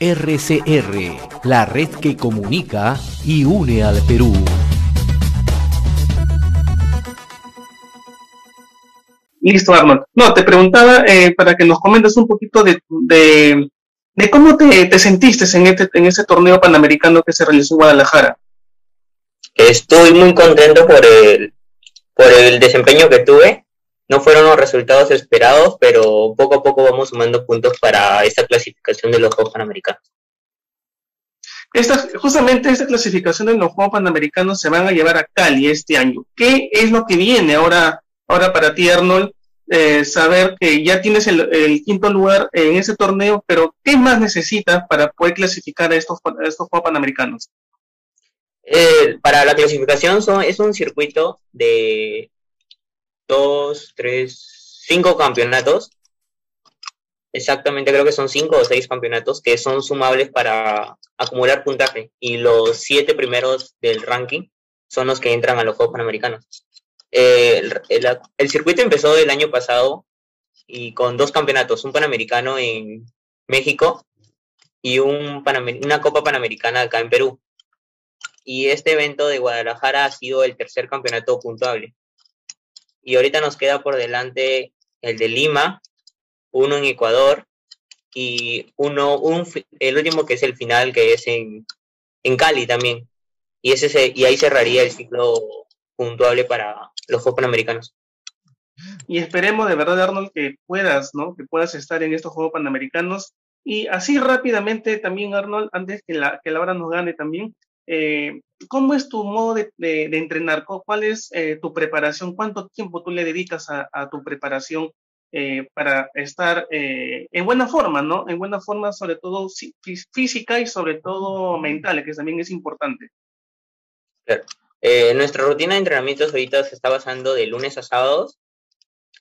RCR, la red que comunica y une al Perú. Listo, Arnold. No, te preguntaba eh, para que nos comentes un poquito de, de, cómo te, te, sentiste en este, en este torneo panamericano que se realizó en Guadalajara. Estoy muy contento por el, por el desempeño que tuve. No fueron los resultados esperados, pero poco a poco vamos sumando puntos para esta clasificación de los Juegos Panamericanos. Esta, justamente esta clasificación de los Juegos Panamericanos se van a llevar a Cali este año. ¿Qué es lo que viene ahora, ahora para ti, Arnold? Eh, saber que ya tienes el, quinto lugar en ese torneo, pero ¿qué más necesitas para poder clasificar a estos, estos Juegos Panamericanos? Eh, para la clasificación son, es un circuito de dos, tres, cinco campeonatos. Exactamente, creo que son cinco o seis campeonatos que son sumables para acumular puntaje. Y los siete primeros del ranking son los que entran a los Juegos Panamericanos. Eh, el, circuito empezó el año pasado y con dos campeonatos, un panamericano en México y un una Copa Panamericana acá en Perú. Y este evento de Guadalajara ha sido el tercer campeonato puntuable y ahorita nos queda por delante el de Lima, uno en Ecuador y uno, un, el último que es el final, que es en, en Cali también. Y, ese y ahí cerraría el ciclo puntuable para los Juegos Panamericanos. Y esperemos de verdad, Arnold, que puedas, ¿no? Que puedas estar en estos Juegos Panamericanos. Y así rápidamente también, Arnold, antes que la, que la nos gane también, eh, ¿cómo es tu modo de, entrenar? ¿Cuál es eh, tu preparación? ¿Cuánto tiempo tú le dedicas a, tu preparación eh, para estar en buena forma, ¿no? En buena forma, sobre todo física y sobre todo mental, que también es importante. Claro. nuestra rutina de entrenamientos ahorita se está basando de lunes a sábados.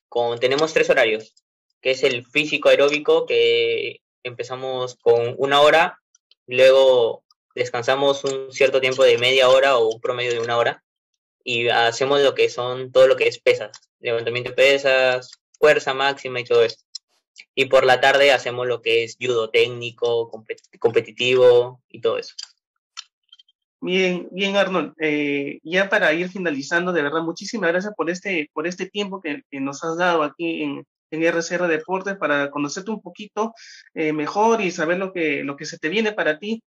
Con, tenemos tres horarios, que es el físico aeróbico, que empezamos con una hora, luego descansamos un cierto tiempo de media hora o un promedio de una hora y hacemos lo que son todo lo que es pesas, levantamiento de pesas, fuerza máxima y todo esto. Y por la tarde hacemos lo que es judo técnico, competitivo y todo eso. Bien, bien Arnold. Eh, ya para ir finalizando, de verdad, muchísimas gracias por este, por este tiempo que, nos has dado aquí en, en RCR Deportes para conocerte un poquito eh, mejor y saber lo que, lo que se te viene para ti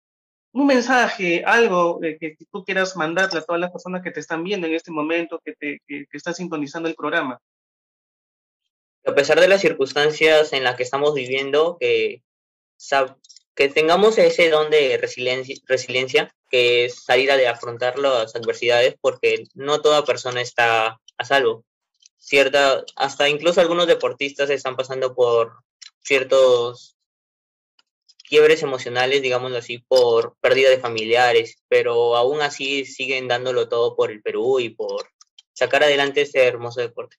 un mensaje, algo eh, que, tú quieras mandarle a todas las personas que te están viendo en este momento, que, te, que, están sintonizando el programa. A pesar de las circunstancias en las que estamos viviendo, que, que tengamos ese don de resiliencia, resiliencia, que es salir a afrontar las adversidades, porque no toda persona está a salvo. Cierta, hasta incluso algunos deportistas están pasando por ciertos quiebres emocionales, digámoslo así, por pérdida de familiares, pero aún así siguen dándolo todo por el Perú y por sacar adelante este hermoso deporte.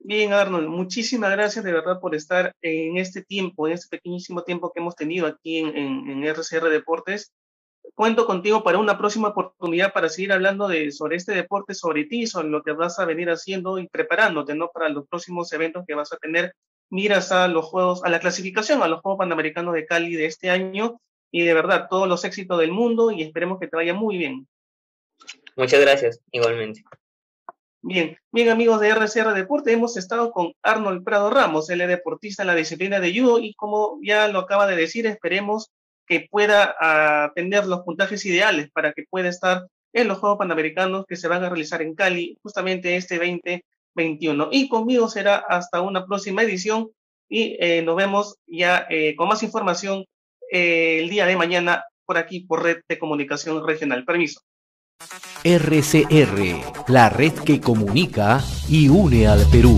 Bien, Arnold, muchísimas gracias de verdad por estar en este tiempo, en este pequeñísimo tiempo que hemos tenido aquí en, en, RCR Deportes. Cuento contigo para una próxima oportunidad para seguir hablando de, sobre este deporte, sobre ti, sobre lo que vas a venir haciendo y preparándote ¿no? para los próximos eventos que vas a tener miras a los Juegos, a la clasificación, a los Juegos Panamericanos de Cali de este año y de verdad todos los éxitos del mundo y esperemos que te vaya muy bien. Muchas gracias, igualmente. Bien, bien amigos de RCR Deporte, hemos estado con Arnold Prado Ramos, él es deportista en la disciplina de judo y como ya lo acaba de decir, esperemos que pueda uh, tener los puntajes ideales para que pueda estar en los Juegos Panamericanos que se van a realizar en Cali justamente este 20 21. Y conmigo será hasta una próxima edición y eh, nos vemos ya eh, con más información eh, el día de mañana por aquí por Red de Comunicación Regional. Permiso. RCR, la red que comunica y une al Perú.